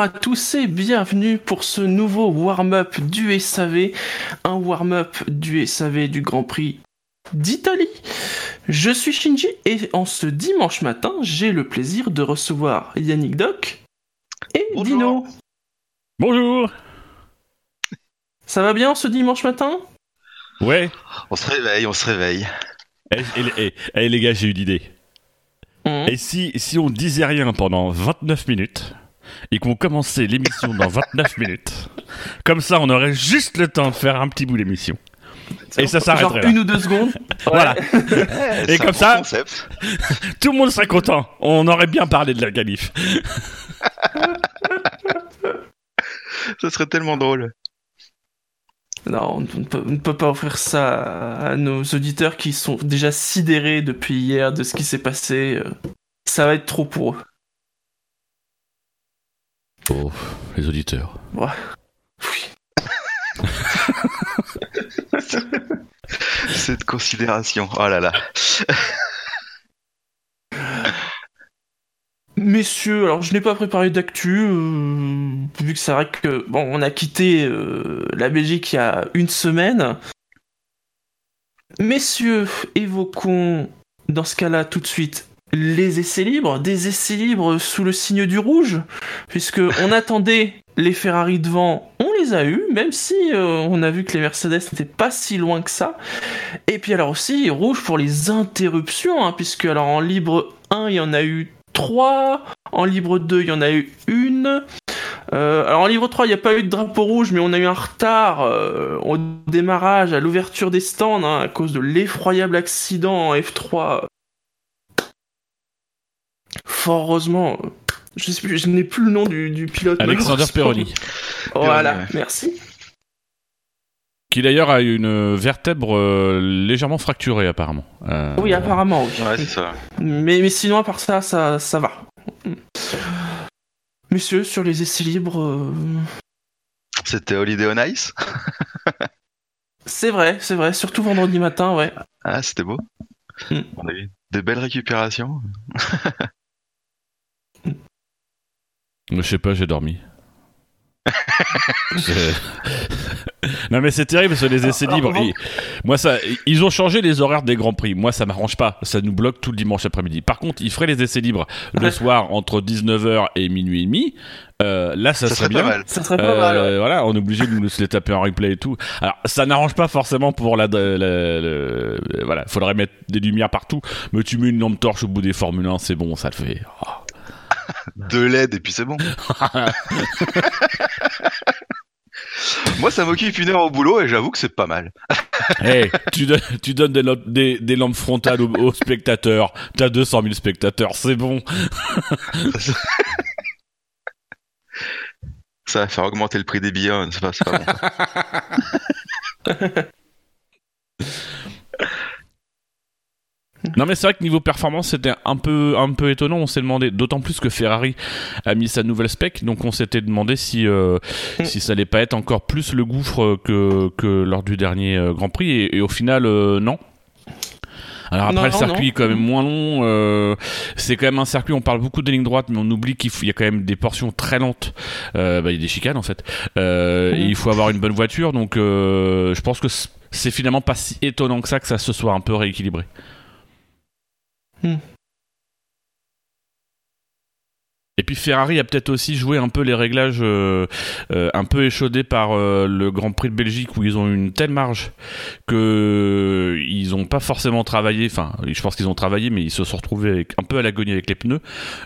bonjour à tous et bienvenue pour ce nouveau warm-up du SAV, un warm-up du SAV du Grand Prix d'Italie. Je suis Shinji et en ce dimanche matin, j'ai le plaisir de recevoir Yannick Doc et Bonjour. Dino. Bonjour Ça va bien ce dimanche matin? Ouais On se réveille, on se réveille. Eh, eh, eh, eh, les gars, j'ai une idée. Hum. Et si, si on disait rien pendant 29 minutes et qu'on commençait l'émission dans 29 minutes, comme ça on aurait juste le temps de faire un petit bout d'émission. Et ça Genre s'arrêterait là. une ou deux secondes. Voilà, Et comme ça- concept. tout le monde serait content. On aurait bien parlé de la qualif. Ça serait tellement drôle. Non, on ne, peut, on ne peut pas offrir ça à nos auditeurs qui sont déjà sidérés depuis hier de ce qui s'est passé. euh, Ça va être trop pour eux. Oh, les auditeurs. Oui. Cette considération. Oh là là. Messieurs, alors je n'ai pas préparé d'actu, euh, vu que c'est vrai que bon, on a quitté euh, la Belgique il y a une semaine. Messieurs, évoquons dans ce cas-là tout de suite les essais libres, des essais libres sous le signe du rouge, puisque on attendait les Ferrari devant, on les a eus, même si euh, on a vu que les Mercedes n'étaient pas si loin que ça. Et puis alors aussi rouge pour les interruptions, hein, puisque alors en libre 1 il y en a eu 3, en libre 2 il y en a eu une. Euh, alors en livre 3 il n'y a pas eu de drapeau rouge mais on a eu un retard euh, au démarrage, à l'ouverture des stands hein, à cause de l'effroyable accident en F3. Fort heureusement, je, sais plus- je n'ai plus le nom du, du pilote. Alexander. Peroni. Voilà, ouais. merci. Qui d'ailleurs a une vertèbre euh, légèrement fracturée apparemment. Euh, Oui, apparemment, oui. Ouais, c'est ça. Mais, mais sinon, à part ça, ça, ça va. Messieurs, sur les essais libres, euh, C'était Holiday on Ice. c'est vrai, c'est vrai, surtout vendredi matin, ouais. Ah, c'était beau. Hmm. On a eu des belles récupérations. Je sais pas, j'ai dormi. Non mais c'est terrible parce que les essais libres. ils- Moi ça, ils ont changé les horaires des grands prix. Moi ça m'arrange pas. Ça nous bloque tout le dimanche après-midi. Par contre, ils feraient les essais libres le soir entre 19h et minuit et demi. Euh, là ça, Ça serait serait bien. pas mal. Ça serait pas Euh, mal. ouais. Voilà, on est obligé de nous les taper en replay et tout. Alors, ça n'arrange pas forcément pour la, la- la- le- voilà, faudrait mettre des lumières partout. Mais tu mets une lampe torche au bout des Formule 1, c'est bon, ça le fait. Oh. De LED et puis c'est bon. Moi, ça m'occupe une heure au boulot et j'avoue que c'est pas mal. Hey, tu, donnes, tu donnes des, lo- des- des lampes frontales aux, aux spectateurs. T'as 200 000 spectateurs, c'est bon. Ça va faire augmenter le prix des billets. hein, C'est pas, c'est pas bon. Non mais c'est vrai que niveau performance c'était un peu un peu étonnant. On s'est demandé, d'autant plus que Ferrari a mis sa nouvelle spec, donc on s'était demandé si euh, Mm. si ça allait pas être encore plus le gouffre que que lors du dernier euh, Grand Prix. Et, et au final euh, non. Alors après Non, le circuit non. est quand même moins long. euh, c'est quand même un circuit. On parle beaucoup des lignes droites, mais on oublie qu'il y a quand même des portions très lentes. Euh, bah, il y a des chicanes en fait. Euh, et il faut avoir une bonne voiture. Donc euh, je pense que c'est finalement pas si étonnant que ça que ça se soit un peu rééquilibré. Et puis Ferrari a peut-être aussi joué un peu les réglages euh, euh, un peu échaudés par euh, le Grand Prix de Belgique où ils ont une telle marge que ils ont pas forcément travaillé. Enfin, je pense qu'ils ont travaillé, mais ils se sont retrouvés un peu à l'agonie avec les pneus.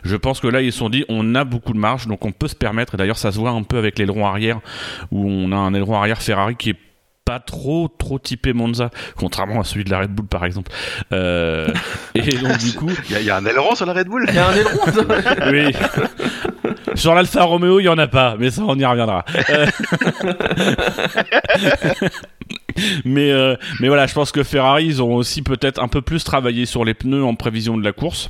Je pense que là ils se sont dit on a beaucoup de marge, donc on peut se permettre. Et d'ailleurs ça se voit un peu avec l'aileron arrière où on a un aileron arrière Ferrari qui est pas trop trop typé Monza contrairement à celui de la Red Bull par exemple Euh, et donc du coup Il y, a- il y a un aileron sur la Red Bull Il y a un aileron. oui. Sur l'Alfa Romeo, il y en a pas, mais ça on y reviendra. Euh, mais euh, mais voilà, je pense que Ferrari ils ont aussi peut-être un peu plus travaillé sur les pneus en prévision de la course.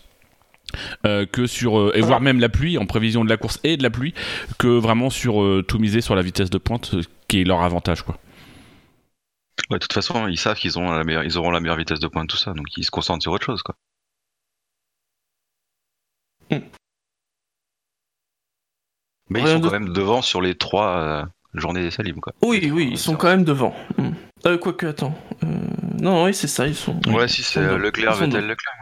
euh, que sur euh, et voire même la pluie en prévision de la course et de la pluie que vraiment sur euh, tout miser sur la vitesse de pointe qui est leur avantage quoi. Ouais, de toute façon, ils savent qu'ils ont la meilleure, ils auront la meilleure vitesse de pointe, tout ça, donc ils se concentrent sur autre chose, quoi. Mais Rien ils sont de- quand même devant sur les trois euh, journées d'essai libre, quoi. Oui, oui, ils sont quand même devant. Hmm. Euh, quoique, attends. Euh, Non, oui, c'est ça, ils sont. Ouais, si c'est euh. Leclerc, Vettel. Leclerc.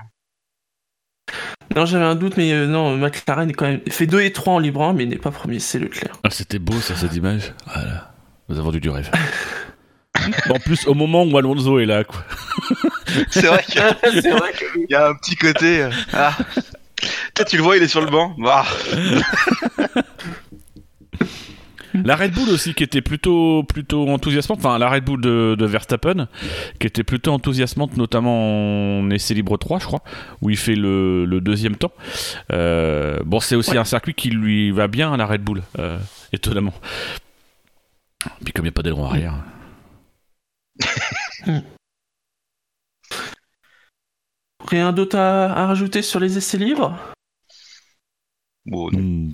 Non, j'avais un doute, mais euh, non, McLaren est quand même. fait 2 et 3 en libre 1, mais il n'est pas premier, c'est Leclerc. Ah, c'était beau ça, cette image. Voilà. Nous avons vendu du rêve. En plus, au moment où Alonso est là, quoi. C'est vrai qu'il y, a- c'est vrai que. il y a un petit côté. euh, Ah. Toi, tu le vois, il est sur le banc. Bah. La Red Bull aussi, qui était plutôt, plutôt enthousiasmante. Enfin, la Red Bull de, de Verstappen, qui était plutôt enthousiasmante, notamment en essai libre 3, je crois, où il fait le, le deuxième temps. Euh, bon, c'est aussi Ouais. un circuit qui lui va bien à la Red Bull, euh, étonnamment. Puis comme il n'y a pas d'aileron arrière. Rien d'autre à, à rajouter sur les essais libres? Bon, non. Hmm,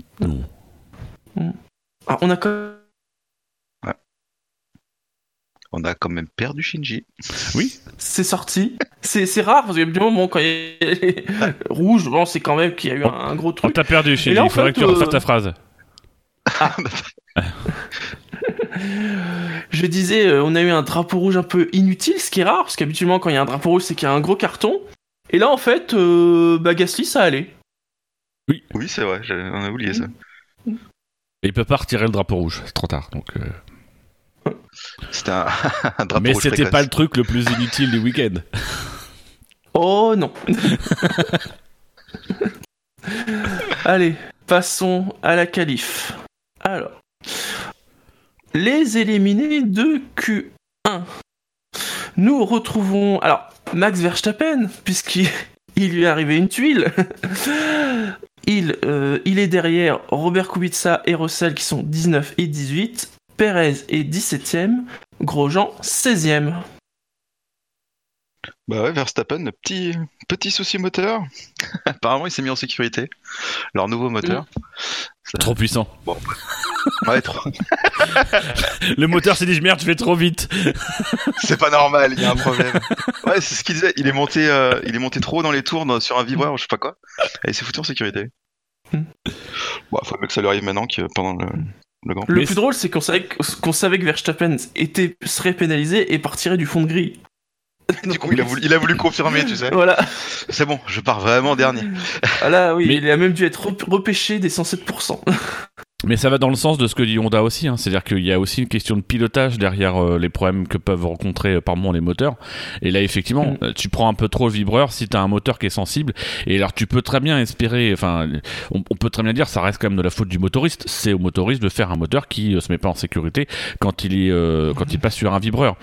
non. Ah, On a quand On a quand même perdu Shinji. C'est sorti. C'est rare parce qu'il y a des moments quand il y a rouge, bon, c'est quand même qu'il y a eu un, un gros On truc. t'a perdu, Shinji. là, Il faudrait fait, que tu refasses euh, ta phrase. Je disais, euh, on a eu un drapeau rouge un peu inutile, ce qui est rare parce qu'habituellement quand il y a un drapeau rouge, c'est qu'il y a un gros carton. Et là, en fait, euh, bah, Gasly, ça allait. Oui, c'est vrai, on a oublié ça. Et il peut pas retirer le drapeau rouge, c'est trop tard. Donc, euh. C'était un, un drapeau Mais c'était pas le truc le plus inutile du week-end. Oh non. Allez, passons à la qualif. Alors, les éliminés de Q1. Nous retrouvons alors Max Verstappen puisqu'il il lui est arrivé une tuile. Il, euh, il est derrière Robert Kubica et Russell qui sont 19 et 18. Perez est 17ème. Grosjean 16ème. Bah ouais, Verstappen, petit, petit souci moteur. Apparemment, il s'est mis en sécurité. Leur nouveau moteur. Ça- Trop puissant. Ouais, trop- Le moteur s'est dit, je merde, je vais trop vite. c'est pas normal, il y a un problème. Ouais, c'est ce qu'il disait. Il est monté, euh, il est monté trop dans les tours dans- sur un vibreur, je sais pas quoi. Et il s'est foutu en sécurité. Hmm. Bon, faut mieux que ça lui arrive maintenant que pendant le, le Grand Prix. Le plus drôle, c'est qu'on savait, que- qu'on savait que Verstappen était, serait pénalisé et partirait du fond de grille. Du coup, il a voulu, il a voulu confirmer, tu sais. Voilà. C'est bon, je pars vraiment dernier. Ah là, oui, Mais- il a même dû être rep- repêché des 107%. Mais ça va dans le sens de ce que dit Honda aussi, hein. c'est-à-dire qu'il y a aussi une question de pilotage derrière euh, les problèmes que peuvent rencontrer euh, par moment les moteurs. Et là, effectivement, Mm. euh, tu prends un peu trop le vibreur si tu as un moteur qui est sensible. Et alors, tu peux très bien espérer, enfin, on, on peut très bien dire, ça reste quand même de la faute du motoriste. C'est au motoriste de faire un moteur qui euh, se met pas en sécurité quand il est, euh, quand il passe sur un vibreur.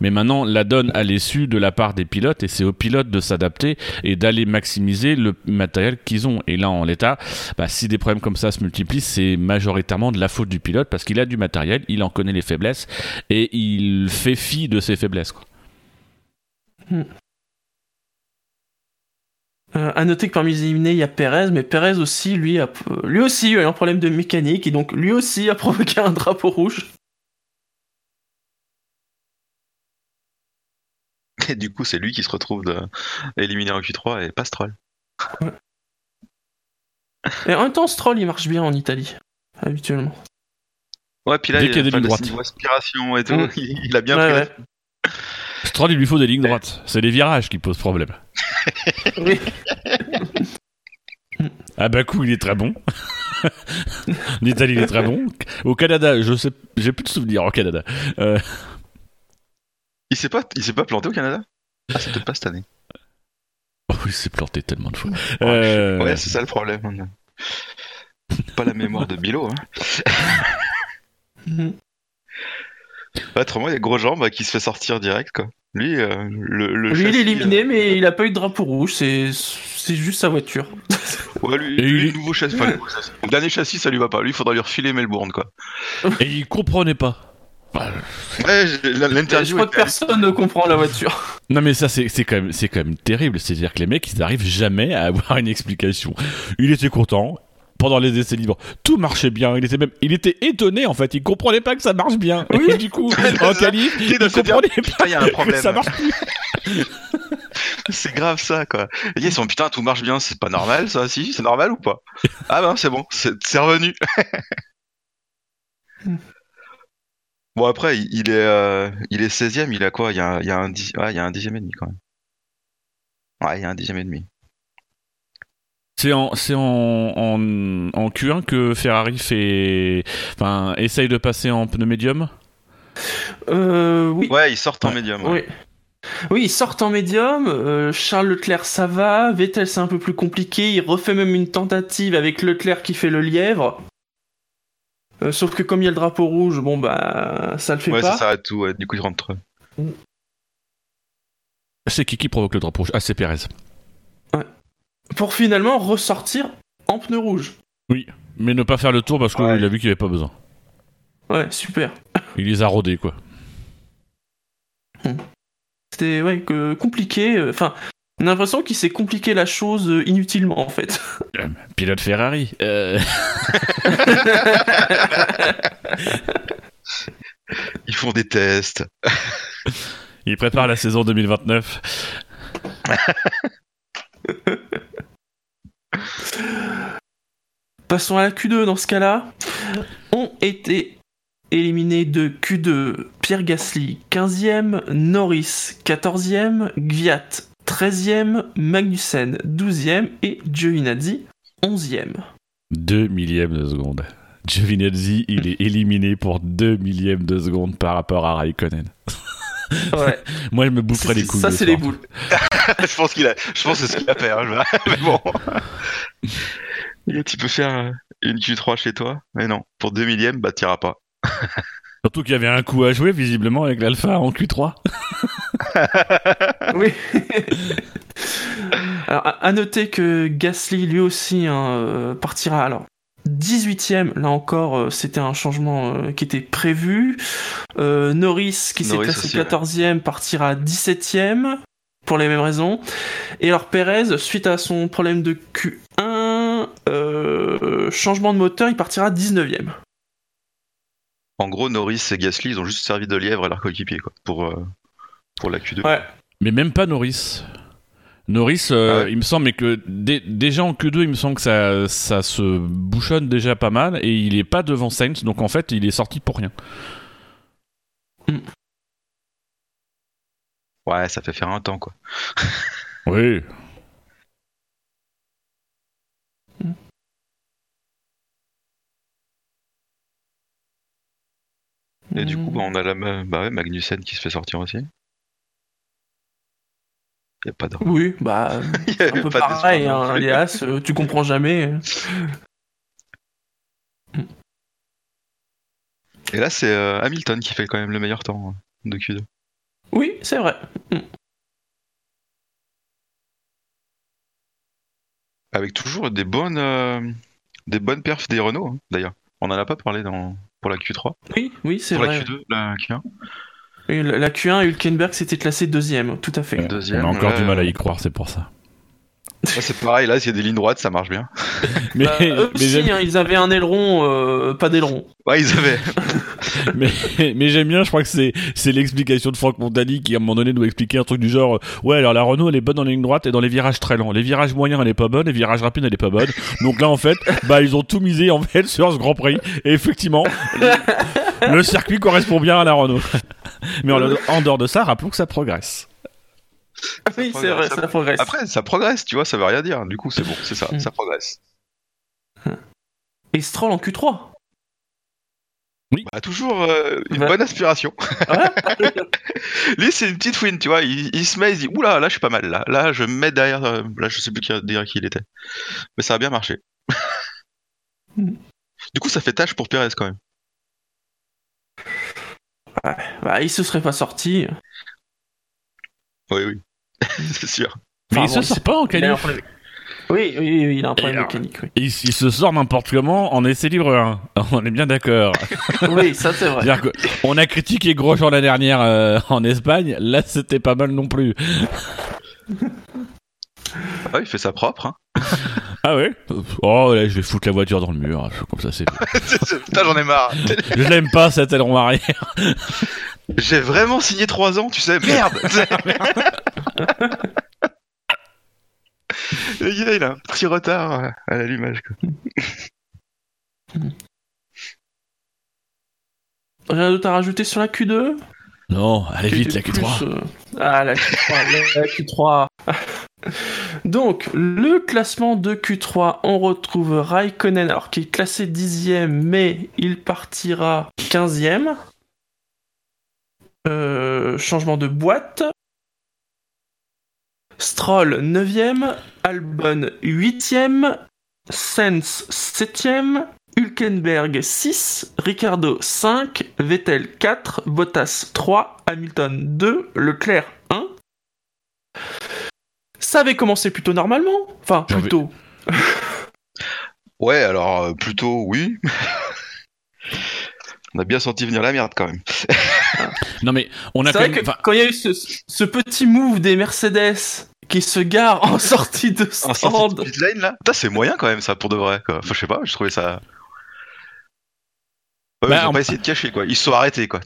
Mais maintenant, la donne à l'issue de la part des pilotes, et c'est aux pilotes de s'adapter et d'aller maximiser le matériel qu'ils ont. Et là, en l'état, bah, si des problèmes comme ça se multiplient, c'est majoritairement de la faute du pilote parce qu'il a du matériel, il en connaît les faiblesses et il fait fi de ses faiblesses. quoi. Euh, à noter que parmi les éliminés, il y a Perez, mais Perez aussi, lui, a, euh, lui aussi a eu un problème de mécanique et donc lui aussi a provoqué un drapeau rouge. Et du coup, c'est lui qui se retrouve de... éliminé en Q3 et pas Stroll. Et en même temps, Stroll, il marche bien en Italie, habituellement. Ouais, puis là, Dès il y a des lignes droites. aspiration et tout, Mm. il, il a bien Ouais, pris. ouais. Stroll, il lui faut des lignes droites. C'est les virages qui posent problème. Oui. À Bakou, il est très bon. en Italie, il est très bon. Au Canada, je sais, j'ai plus de souvenirs au Canada. Euh, Il s'est pas, il s'est pas planté au Canada? Ah, c'est peut-être pas cette année. oh, il s'est planté tellement de fois. Ouais, Euh, Ouais, c'est ça le problème. Pas la mémoire de Bilo. Hein. Autrement, il y a Grosjean bah, qui se fait sortir direct. quoi. Lui, euh, le, le Lui, il est éliminé, mais il a pas eu de drapeau rouge, c'est c'est juste sa voiture. euh, ouais, lui, il le nouveau châssis, enfin, le dernier châssis, ça lui va pas. Lui, il faudra lui refiler Melbourne. quoi. Et il comprenait pas. Ouais, Je crois que personne ne comprend la voiture. Non mais ça c'est c'est quand même c'est quand même terrible, c'est-à-dire que les mecs ils arrivent jamais à avoir une explication. Il était content pendant les essais libres, tout marchait bien, il était même il était étonné en fait, il comprenait pas que ça marche bien. Oui. Et du coup en qualif, Il comprenait pas il y a un que problème. ça marche plus. C'est grave ça, quoi. Ils sont putain, tout marche bien, c'est pas normal ça, si C'est normal ou pas? Ah ben, c'est bon, c'est revenu. Bon, après, il est, euh, il est 16ème, il a quoi? Il y a, il y a un, dix- ouais, il y a un dixième et demi quand même. Ouais, il y a un dixième et demi. C'est en, c'est en, en, en Q1 que Ferrari fait, enfin, essaye de passer en pneu médium? Euh, oui. Ouais, ils sortent en Ouais. médium. ouais. Oui. Oui, ils sortent en médium. euh, Charles Leclerc, ça va. Vettel, c'est un peu plus compliqué. Il refait même une tentative avec Leclerc qui fait le lièvre. Euh, sauf que comme il y a le drapeau rouge, bon bah ça le fait Ouais, pas. ça s'arrête tout, ouais. Du coup, ils rentrent. C'est qui qui provoque le drapeau rouge? Ah, c'est Pérez. Pour finalement ressortir en pneu rouge. Mais ne pas faire le tour parce qu'il Ouais. a vu qu'il avait pas besoin. Ouais, super. Il les a rodés, quoi. C'était ouais, que compliqué. euh, Enfin, on a l'impression qu'il s'est compliqué la chose euh, inutilement en fait. Pilote Ferrari. Euh, Ils font des tests. il prépare la saison 2029. Passons à la Q2 dans ce cas-là. Ont été éliminés de Q2 Pierre Gasly 15e, Norris 14e, Gviat 13e, Magnussen 12e et Giovinazzi 11e. 2 millièmes de seconde. Giovinazzi, il est éliminé pour 2 millièmes de seconde par rapport à Raikkonen. Ouais, Moi, je me boufferais les couilles. ça c'est les boules. je pense qu'il a, je pense que c'est ce qu'il a fait. hein, je- Mais bon. Et tu peux faire euh, une Q3 chez toi, mais non. Pour 2 millièmes, bah t'iras pas. Surtout qu'il y avait un coup à jouer, visiblement, avec l'Alpha en Q3. Oui. alors, à, noter que Gasly, lui aussi, hein, euh, partira. Alors, 18ème, là encore, euh, c'était un changement euh, qui était prévu. Euh, Norris, qui s'est classé aussi, ouais. 14ème, partira 17ème, pour les mêmes raisons. Et alors, Perez, suite à son problème de Q1, euh, changement de moteur, il partira 19ème. En gros, Norris et Gasly, ils ont juste servi de lièvre à leur coéquipier, quoi, pour, euh, pour la Q2. Ouais. Mais même pas Norris. Norris, euh, Ah ouais. il me semble que dé- déjà en Q2, il me semble que ça, ça se bouchonne déjà pas mal et il est pas devant Sainz, donc en fait, il est sorti pour rien. Ouais, ça fait faire un temps, quoi. Oui. Et du coup, bah, on a la bah ouais, Magnussen qui se fait sortir aussi. Y a pas de. Oui, bah, Y a c'est un peu pas pareil, hein, plus. les As, euh, tu comprends jamais. Et là, c'est euh, Hamilton qui fait quand même le meilleur temps euh, de Q2. Oui, c'est vrai. Avec toujours des bonnes, euh, des bonnes perfs des Renault, hein, d'ailleurs. On en a pas parlé dans, pour la Q3. Oui, oui, c'est Pour vrai. la Q2, la Q1. Oui, la la Q1, Hülkenberg s'était classé deuxième, tout à fait. Deuxième, on a encore ouais. du mal à y croire, c'est pour ça. Ouais, c'est pareil, là, s'il y a des lignes droites, ça marche bien. Mais, Bah, eux mais aussi, j'aime hein, ils avaient un aileron, euh, pas d'aileron. Ouais, ils avaient. mais, mais j'aime bien, je crois que c'est, c'est l'explication de Franck Montani qui à un moment donné nous expliquait un truc du genre euh, Ouais, alors la Renault elle est bonne dans les lignes droites et dans les virages très lents. Les virages moyens elle est pas bonne, les virages rapides elle est pas bonne. Donc là en fait, bah ils ont tout misé en fait sur ce Grand Prix. Et effectivement, le, le circuit correspond bien à la Renault. Mais en, en dehors de ça, rappelons que ça progresse. Oui, c'est progresse, vrai, ça- ça progresse. Après, ça progresse, tu vois, ça veut rien dire. Du coup, c'est bon, c'est ça, Mm. ça progresse. Et Stroll en Q3. Bah, toujours euh, une Ouais. bonne aspiration. Ouais? Lui, c'est une petite fouine, tu vois. Il, il se met, il dit Oula, là, je suis pas mal. Là, là je me mets derrière. euh, là, je sais plus qui, derrière qui il était. Mais ça a bien marché. Mm. du coup, ça fait tâche pour Perez quand même. bah, il se serait pas sorti. Oui, oui. c'est sûr. Mais Enfin, il bon, se sort pas en qualif. Oui, oui, oui, il a un problème Et, mécanique. Oui, Il, il se sort n'importe comment en essai libre 1. On est bien d'accord. oui ça c'est vrai. Qu'on a critiqué Grosjean la dernière euh, en Espagne, là c'était pas mal non plus. Ah, il fait ça propre. Hein. Ah ouais? Oh là je vais foutre la voiture dans le mur, comme ça c'est... Putain, j'en ai marre. Je l'aime pas cet aileron arrière. J'ai vraiment signé 3 ans, tu sais. Merde Le gars, il a un petit retard à l'allumage. quoi. Rien d'autre à rajouter sur la Q2 Non, allez vite, la Q3. plus, euh, Ah, la Q3, la Q3. Donc, le classement de Q3, on retrouve Raikkonen, alors qui est classé 10ème, mais il partira 15ème. Euh, changement de boîte. Stroll 9ème, Albon 8ème, Sens 7ème, Hülkenberg 6, Ricardo 5, Vettel 4, Bottas 3, Hamilton 2, Leclerc 1. Ça avait commencé plutôt normalement. Enfin, plutôt. Ouais, alors euh, plutôt oui. On a bien senti venir la merde quand même. Non mais on a C'est quand vrai même. que enfin, quand il y a eu ce, ce petit move des Mercedes qui se garent en sortie de En sortie stand. de pit lane là, Putain, c'est moyen quand même ça pour de vrai. Quoi. Enfin, je sais pas, je trouvais ça. Ouais, Bah, ils ont en- pas essayé de cacher quoi. Ils se sont arrêtés quoi.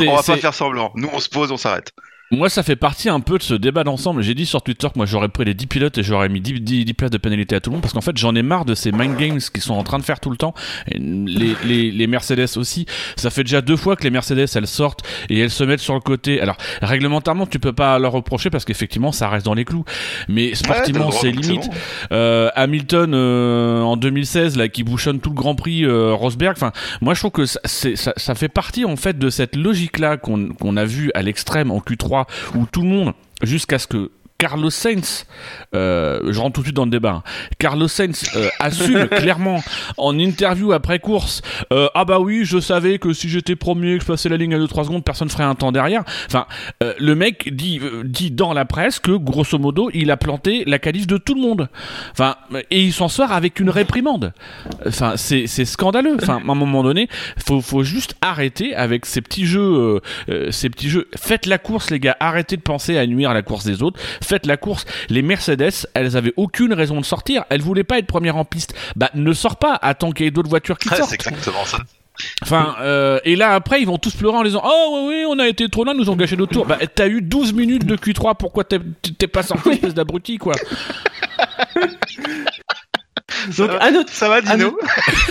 On va pas faire semblant. Nous on se pose, on s'arrête. Moi, ça fait partie un peu de ce débat d'ensemble. J'ai dit sur Twitter que moi j'aurais pris les 10 pilotes et j'aurais mis 10, 10, 10 places de pénalité à tout le monde parce qu'en fait j'en ai marre de ces mind games qu'ils sont en train de faire tout le temps. Les, les, les Mercedes aussi. Ça fait déjà deux fois que les Mercedes elles sortent et elles se mettent sur le côté. Alors réglementairement tu peux pas leur reprocher parce qu'effectivement ça reste dans les clous. Mais sportivement Ouais, c'est limite. bon. Euh, Hamilton euh, en 2016 là qui bouchonne tout le Grand Prix euh, Rosberg. Enfin, moi je trouve que ça, ça, ça fait partie en fait de cette logique là qu'on qu'on a vu à l'extrême en Q3 où tout le monde jusqu'à ce que Carlos Sainz, euh, je rentre tout de suite dans le débat. hein. Carlos Sainz euh, assume clairement en interview après course, euh, ah bah oui, je savais que si j'étais premier, que je passais la ligne à 2-3 secondes, personne ferait un temps derrière. Enfin, euh, le mec dit, dit dans la presse que grosso modo, il a planté la qualif de tout le monde. Enfin, et il s'en sort avec une réprimande. Enfin, c'est scandaleux. Enfin, à un moment donné, faut faut juste arrêter avec ces petits jeux, ces petits jeux. Faites la course, les gars. Arrêtez de penser à nuire à la course des autres. Faites la course. Les Mercedes, elles avaient aucune raison de sortir. Elles voulaient pas être premières en piste. Bah, ne sors pas. Attends qu'il y ait d'autres voitures qui Ouais, sortent. c'est exactement ça. Enfin, euh, et là après, ils vont tous pleurer en disant Oh oui, oui, on a été trop loin, nous ont gâché notre tour. Bah, t'as eu 12 minutes de Q3, pourquoi t'es pas sorti, espèce d'abruti, quoi? Donc, à noter, Ça va, Dino?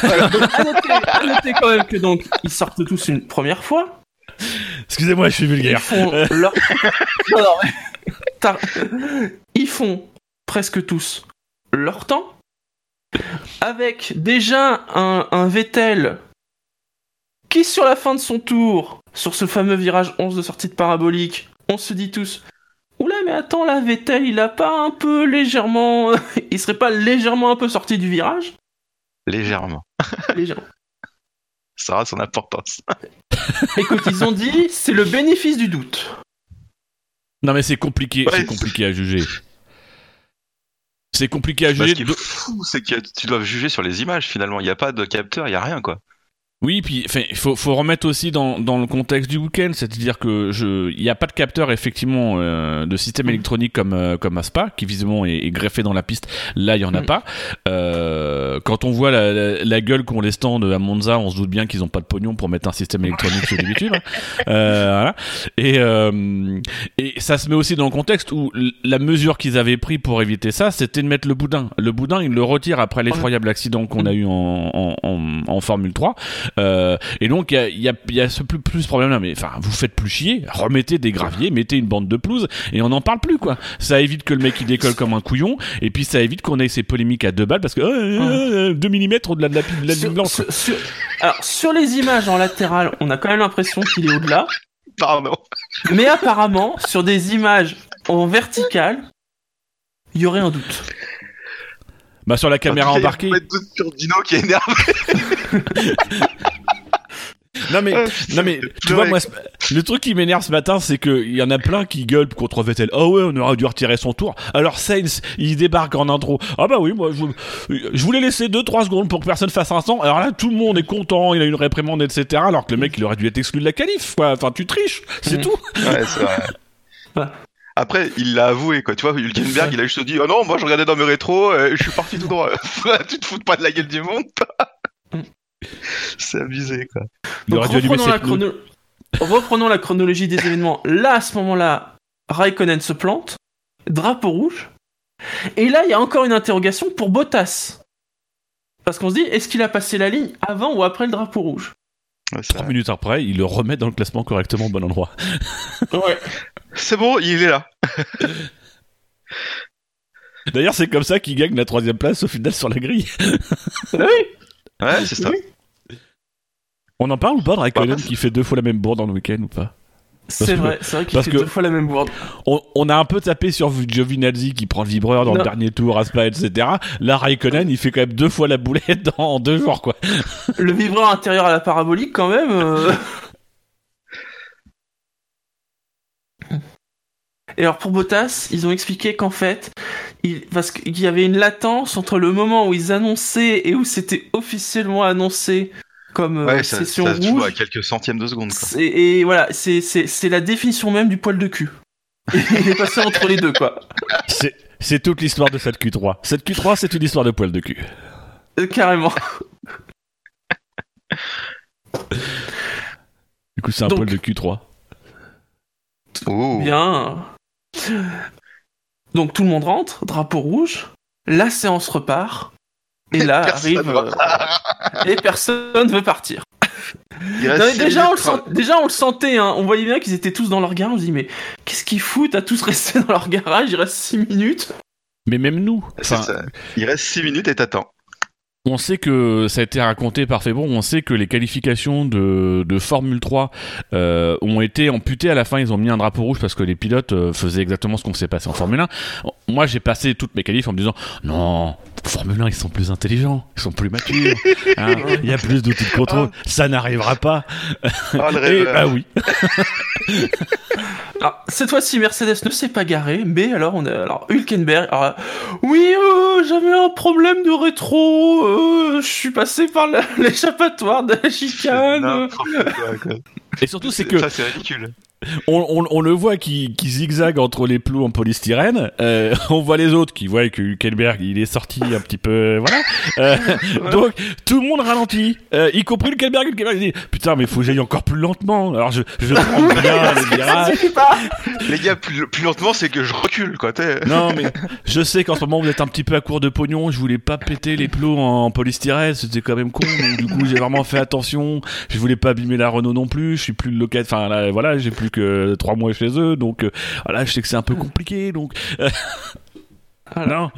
noter- à noter quand même que donc ils sortent tous une première fois. Excusez-moi, je suis Ils vulgaire. font leur. Non, non, mais- T'as- Ils font presque tous leur temps. Avec déjà un, un Vettel qui, sur la fin de son tour, sur ce fameux virage 11 de sortie de parabolique, on se dit tous Oula, mais attends, là, Vettel, il a pas un peu légèrement. il serait pas légèrement un peu sorti du virage? Légèrement. Légèrement. Ça aura son importance. Écoute, ils ont dit c'est le bénéfice du doute. Non, mais c'est compliqué, Ouais, c'est compliqué à juger. C'est compliqué à juger. qu'il de- est fou, c'est que tu dois juger sur les images finalement. Il n'y a pas de capteur, il n'y a rien quoi. Oui, puis il faut, faut remettre aussi dans, dans le contexte du week-end, c'est-à-dire que il n'y a pas de capteur effectivement euh, de système électronique comme euh, comme Aspa, qui visiblement est, est greffé dans la piste. Là, il y en a Mm. pas. Euh, quand on voit la, la, la gueule qu'ont les stands à Monza, on se doute bien qu'ils ont pas de pognon pour mettre un système électronique sur les tubes. Euh, voilà. Et euh, et ça se met aussi dans le contexte où la mesure qu'ils avaient pris pour éviter ça, c'était de mettre le boudin. Le boudin, ils le retirent après l'effroyable accident qu'on a eu en, en, en, en Formule 3. Euh, et donc il y a, il y a, il y a ce plus, plus ce problème-là. Mais enfin, vous faites plus chier. Remettez des graviers, mettez une bande de pelouse et on n'en parle plus quoi. Ça évite que le mec il décolle comme un couillon. Et puis ça évite qu'on ait ces polémiques à deux balles parce que 2 mm au-delà de la, de la ligne Sur, blanche. sur- sur- alors, sur les images en latéral, on a quand même l'impression qu'il est au-delà. Pardon. Mais apparemment, sur des images en verticale, il y aurait un doute. Bah sur la caméra embarquée. mettre doute sur Dino qui est énervé. Non mais, Ah, non mais, tu vois moi, le truc qui m'énerve ce matin, c'est que il y en a plein qui gueulent contre Vettel. Ah ouais, on aurait dû retirer son tour. Alors Sainz, il débarque en intro. Ah bah oui, moi je, je voulais laisser 2-3 secondes pour que personne fasse un sang. Alors là, tout le monde est content, il a une réprimande, etc. Alors que le mec, il aurait dû être exclu de la qualif. Quoi. Enfin, tu triches, c'est Mhm. tout. Ouais, c'est vrai. Après, il l'a avoué, quoi. Tu vois, Hülkenberg, il a juste dit Oh non, moi je regardais dans mes rétros, je suis parti tout droit. tu te fous pas de la gueule du monde. C'est abusé, quoi. Il Donc, reprenons, la cette note. chrono- reprenons la chronologie des événements. Là, à ce moment-là, Raikkonen se plante, drapeau rouge. Et là, il y a encore une interrogation pour Bottas. Parce qu'on se dit, est-ce qu'il a passé la ligne avant ou après le drapeau rouge? Ouais, Trois minutes après, il le remet dans le classement correctement au bon endroit. Ouais. C'est bon, il est là. D'ailleurs, c'est comme ça qu'il gagne la troisième place au final sur la grille. Ah oui. Ouais, c'est ça. Oui. On en parle ou pas de Raikkonen Bah, qui fait deux fois la même bourde dans le week-end ou pas? C'est vrai, c'est vrai qu'il fait que- deux fois la même bourde. on, on a un peu tapé sur Giovinazzi qui prend le vibreur dans le dernier tour, à Spa, etc. Là, Raikkonen, il fait quand même deux fois la boulette dans, en deux jours, quoi. Le vibreur intérieur à la parabolique, quand même. euh. Et alors pour Bottas, ils ont expliqué qu'en fait, il... parce qu'il y avait une latence entre le moment où ils annonçaient et où c'était officiellement annoncé comme euh, Ouais, ça, session ça se joue rouge. à quelques centièmes de seconde. Quoi. Et voilà, c'est c'est- c'est la définition même du poil de cul. il est passé entre les deux, quoi. C'est, c'est toute l'histoire de cette Q3. Cette Q3, c'est une histoire de poil de cul. Euh, carrément. Du coup, c'est un Donc- poil de Q3. Oh. Bien. Donc tout le monde rentre, drapeau rouge. La séance repart. Et là Personne arrive. va- euh, et personne veut partir. Non, déjà, on le minutes, sent- déjà, on le sentait. Hein. On voyait bien qu'ils étaient tous dans leur garage. On se dit, mais qu'est-ce qu'ils foutent à tous rester dans leur garage? Il reste 6 minutes. Mais même nous, C'est enfin, ça. Il reste 6 minutes et t'attends. On sait que ça a été raconté par Fébron, on sait que les qualifications de, de Formule 3 euh, ont été amputées à la fin, ils ont mis un drapeau rouge parce que les pilotes euh, faisaient exactement ce qu'on s'est passé en Formule 1. Moi j'ai passé toutes mes qualifs en me disant non, Formule 1 ils sont plus intelligents, ils sont plus matures, hein, il y a plus d'outils de contrôle, ça n'arrivera pas. Le Et rêveur. bah oui, Alors, cette fois-ci, Mercedes ne s'est pas garé. Mais alors, on a. Alors, Hülkenberg. alors, oui, euh, j'avais un problème de rétro. Euh, je suis passé par l'échappatoire de la chicane. N'importe quoi, quoi. et surtout c'est que Ça, c'est ridicule. On, on- on le voit qui, qui zigzague entre les plots en polystyrène. Euh, on voit les autres qui voient que Hülkenberg il est sorti un petit peu, voilà. Euh, donc tout le monde ralentit, euh, y compris Hülkenberg. Hülkenberg il dit putain mais faut que j'aille encore plus lentement. Alors je je prends bien pas. Les gars, plus, plus lentement, c'est que je recule, quoi. t'es- Non mais je sais qu'en ce moment vous êtes un petit peu à court de pognon. Je voulais pas péter les plots en polystyrène, c'était quand même con. Donc du coup j'ai vraiment fait attention. Je voulais pas abîmer la Renault non plus. Je suis plus le local. Enfin là, voilà, j'ai plus que trois mois chez eux, donc euh, voilà, je sais que c'est un peu compliqué. Donc euh, Voilà. non.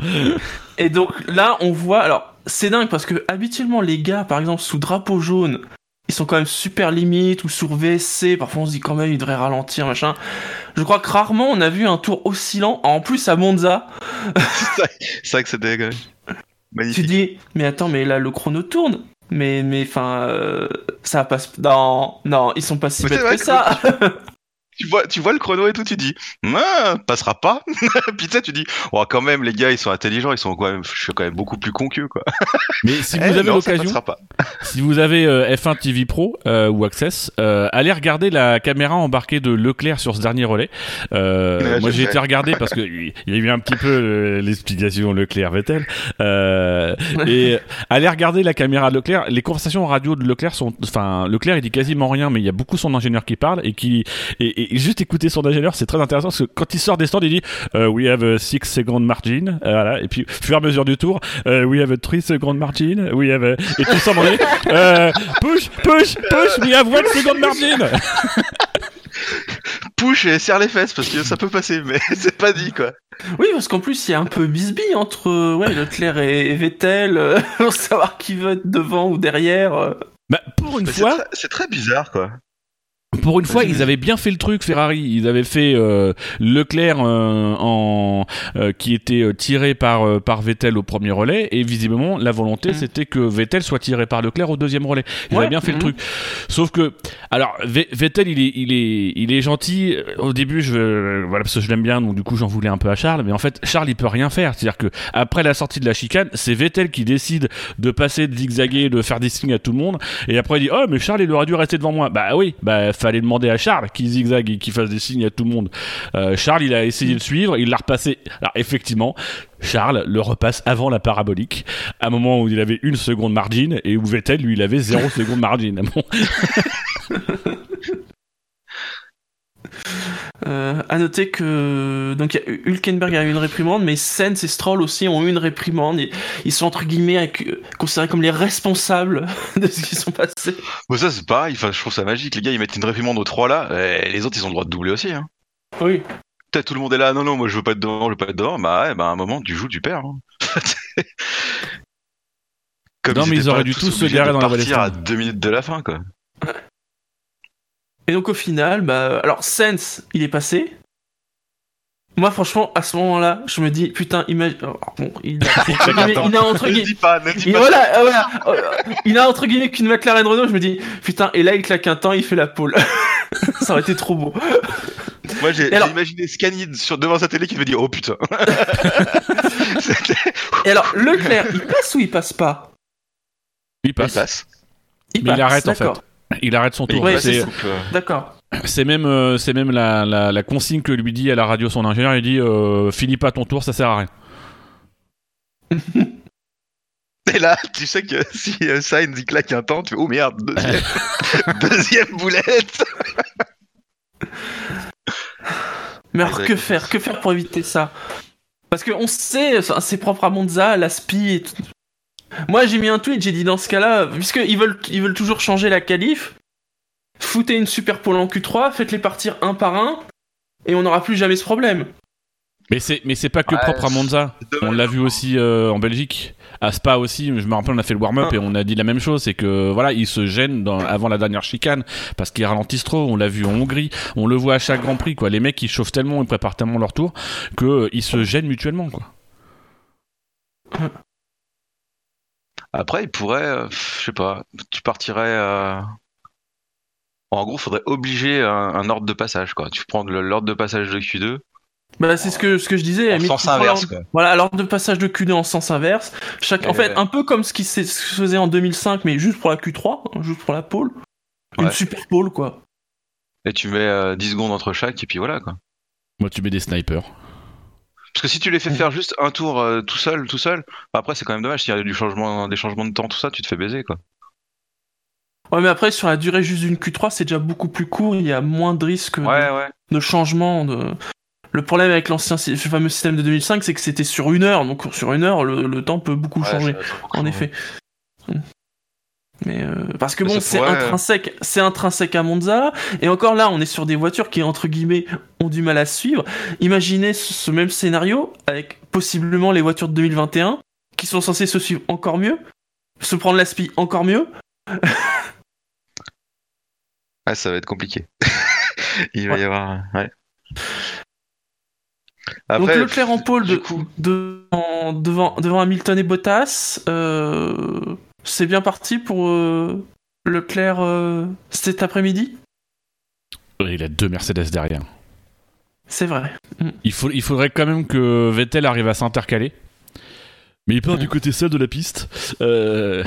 Et donc là, on voit. Alors, c'est dingue parce que habituellement, les gars, par exemple, sous drapeau jaune, ils sont quand même super limites ou sur VSC. Parfois, on se dit quand même, ils devraient ralentir, machin. Je crois que rarement on a vu un tour oscillant. En plus, à Monza, C'est vrai que c'était quand même tu magnifique. dis, mais attends, mais là, le chrono tourne. Mais, mais, enfin, euh, ça passe. Non, non, ils sont pas si Mais bêtes que ça. Tu vois, tu vois le chrono et tout, tu dis, ah, passera pas. Puis tu sais, tu dis, oh, quand même, les gars, ils sont intelligents, ils sont quand même, je suis quand même beaucoup plus con qu'eux, quoi. Mais si vous Eh, avez l'occasion, si vous avez euh, F1 TV Pro euh, ou Access, euh, allez regarder la caméra embarquée de Leclerc sur ce dernier relais. Euh, Ouais, moi j'ai été regarder parce que il y a eu un petit peu euh, l'explication Leclerc-Vettel. Euh, et allez regarder la caméra de Leclerc. Les conversations radio de Leclerc sont, enfin Leclerc il dit quasiment rien, mais il y a beaucoup son ingénieur qui parle et qui et, et juste écouter son ingénieur c'est très intéressant parce que quand il sort des stands il dit euh, we have a six second margin euh, voilà et puis au fur et à mesure du tour euh, we have a three second margin we have a... et tout ça euh, push push push we have one second margin Push et serre les fesses parce que ça peut passer, mais c'est pas dit, quoi. Oui, parce qu'en plus, il y a un peu bisbille entre ouais, Leclerc et, et Vettel euh, pour savoir qui veut être devant ou derrière. bah, pour une Mais c'est fois très- C'est très bizarre, quoi. Pour une fois, ils avaient bien fait le truc, Ferrari. Ils avaient fait euh, Leclerc euh, en euh, qui était euh, tiré par euh, par Vettel au premier relais, et visiblement la volonté Mhm. c'était que Vettel soit tiré par Leclerc au deuxième relais. Ils Ouais, avaient bien fait le truc. Sauf que, alors Ve- Vettel, il est il est il est gentil. Au début, je euh, voilà parce que je l'aime bien, donc du coup j'en voulais un peu à Charles. Mais en fait, Charles il peut rien faire. C'est-à-dire que après la sortie de la chicane, c'est Vettel qui décide de passer, de zigzaguer, de faire des signes à tout le monde. Et après, il dit Oh, mais Charles, il aurait dû rester devant moi. Bah oui, bah fallait demander à Charles qui zigzague et qui fasse des signes à tout le monde. Euh, Charles, il a essayé de suivre, il l'a repassé. Alors, effectivement, Charles le repasse avant la parabolique, à un moment où il avait une seconde margin et où Vettel, lui, il avait zéro seconde margin. Bon. Euh, à noter que donc il y a- Hülkenberg a eu une réprimande, mais Sens et Stroll aussi ont eu une réprimande. Ils, ils sont entre guillemets avec- considérés comme les responsables de ce qui sont passés. Bon, ça, c'est pareil. Enfin, je trouve ça magique. Les gars, ils mettent une réprimande aux trois là. Et les autres, ils ont le droit de doubler aussi. Hein. Oui. Peut-être tout le monde est là. Non, non, moi, je veux pas être devant, je veux pas être devant. Bah, ouais, bah, à un moment, tu joues, tu perds. hein. Comme Non, mais ils auraient dû tous se garer dans la partir à deux minutes de la fin, quoi. Et donc au final, bah alors Sens, il est passé. Moi franchement, à ce moment-là, je me dis putain, imagine. oh, bon, il a, entre guillemets- il a entre Il, voilà, euh, voilà, euh, il a entre guillemets qu'une McLaren Renault, je me dis, putain, et là il claque un temps, il fait la pole. ça aurait été trop beau. Moi, j'ai alors- imaginé Scani sur, devant sa télé qui me dit Oh putain. Et alors, Leclerc, il passe ou il passe pas? Il Il passe. passe. Il Mais il arrête, en d'accord. Il arrête son tour. Ouais, c'est euh, D'accord. C'est même, euh, c'est même la, la, la consigne que lui dit à la radio son ingénieur. Il dit euh, finis pas ton tour, ça sert à rien. Et là, tu sais que si euh, Sainz il claque un temps, tu fais Oh merde, deuxième, deuxième boulette. Mais alors, que faire Que faire pour éviter ça? Parce qu'on sait, c'est propre à Monza, la SPI et tout. Moi, j'ai mis un tweet, j'ai dit dans ce cas-là, puisqu'ils veulent, ils veulent toujours changer la qualif, foutez une super pole en Q3, faites-les partir un par un, et on n'aura plus jamais ce problème. Mais c'est, mais c'est pas que Ouais, propre à Monza. On l'a vu aussi euh, en Belgique, à Spa aussi. Je me rappelle, on a fait le warm-up Ah. et on a dit la même chose. C'est que voilà, ils se gênent dans, avant la dernière chicane parce qu'ils ralentissent trop. On l'a vu en Hongrie, on le voit à chaque Grand Prix. Quoi, les mecs ils chauffent tellement, ils préparent tellement leur tour que euh, se gênent mutuellement. Quoi. Après, il pourrait, euh, je sais pas, tu partirais. euh, En gros, faudrait obliger un, un ordre de passage, quoi. Tu prends l'ordre de passage de Q2 Bah, c'est ce que, ce que je disais. en sens inverse, quoi. Voilà, l'ordre de passage de Q2 en sens inverse. Chaque, en fait, ouais. un peu comme ce qui se faisait en 2005, mais juste pour la Q3, hein, juste pour la pole. Une Ouais. super pole, quoi. Et tu mets euh, 10 secondes entre chaque, et puis voilà, quoi. Moi, tu mets des snipers. Parce que si tu les fais faire juste un tour euh, tout seul, tout seul, bah après c'est quand même dommage. S'il y a du changement, des changements de temps, tout ça, tu te fais baiser, quoi. Ouais, mais après, sur la durée juste d'une Q3, c'est déjà beaucoup plus court, il y a moins de risques de- Ouais, ouais. de, changement. De... Le problème avec l'ancien fameux système de 2005, c'est que c'était sur une heure, donc sur une heure, le, le temps peut beaucoup changer, en effet. Mais euh, parce que bon, c'est pourrait, intrinsèque, c'est intrinsèque à Monza, et encore là, on est sur des voitures qui entre guillemets ont du mal à suivre. Imaginez ce, même scénario avec possiblement les voitures de 2021 qui sont censées se suivre encore mieux, se prendre la spi encore mieux. Ouais, ça va être compliqué. Il va Ouais. y avoir. Ouais. Donc Après, Leclerc en pôle de, du coup, devant, devant, devant Hamilton et Bottas, euh, c'est bien parti pour euh, Leclerc euh, cet après-midi? Il a deux Mercedes derrière. C'est vrai. Il, faut, il faudrait quand même que Vettel arrive à s'intercaler. Mais il part du côté seul de la piste. Euh,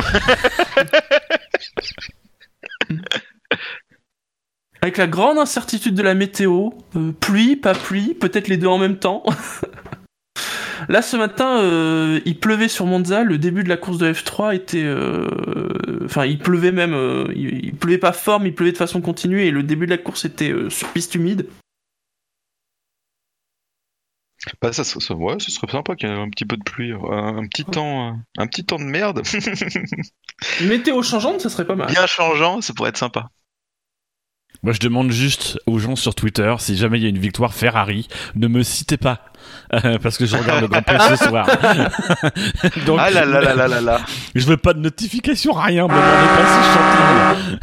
Avec la grande incertitude de la météo, euh, pluie, pas pluie, peut-être les deux en même temps. Là, ce matin, euh, il pleuvait sur Monza. Le début de la course de F3 était, euh, enfin, il pleuvait même. euh, il, pleuvait pas fort, mais il pleuvait de façon continue. Et le début de la course était sur piste humide. bah, ça, ça, ça- ouais, ce serait sympa qu'il y ait un petit peu de pluie, un, un petit temps, un petit temps de merde, Une météo changeante, ça serait pas mal. bien changeant, ça pourrait être sympa. Moi, je demande juste aux gens sur Twitter si jamais il y a une victoire Ferrari, ne me citez pas. Euh, parce que je regarde le Grand Prix ce soir. Donc, Ah là là là là là là. je veux pas de notification, rien. Me demandez pas si.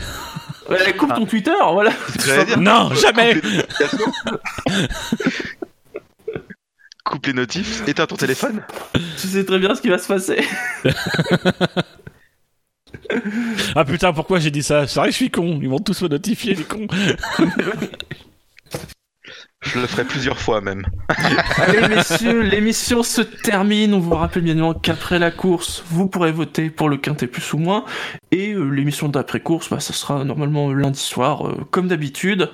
Ouais, coupe ton Twitter, voilà. Dire. Non, jamais. Coupe les notifs, éteins ton téléphone. Tu sais très bien ce qui va se passer. Ah putain, pourquoi j'ai dit ça? C'est vrai que je suis con. Ils vont tous me notifier, les cons. Je le ferai plusieurs fois même. Allez messieurs, l'émission se termine. On vous rappelle bien évidemment qu'après la course, vous pourrez voter pour le quintet plus ou moins. Et euh, l'émission d'après-course, bah, ça sera normalement lundi soir, euh, comme d'habitude.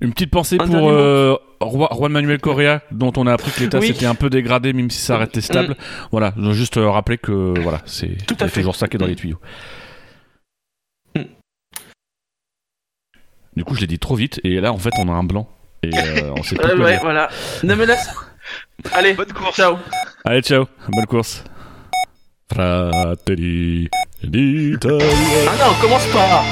Une petite pensée Un pour Juan Manuel Correa, dont on a appris que l'état Oui. s'était un peu dégradé, même si ça restait stable. Voilà, je veux juste euh, rappeler que voilà, c'est Tout à c'est fait. toujours ça qui est dans Mm. les tuyaux. Mm. Du coup, je l'ai dit trop vite, et là, en fait, on a un blanc. Et euh, on sait plus Ouais, quoi ouais, dire. voilà. Non mais là, allez, Bonne course. ciao. Allez, ciao, bonne course. Fratelli d'Italia. Ah non, commence pas.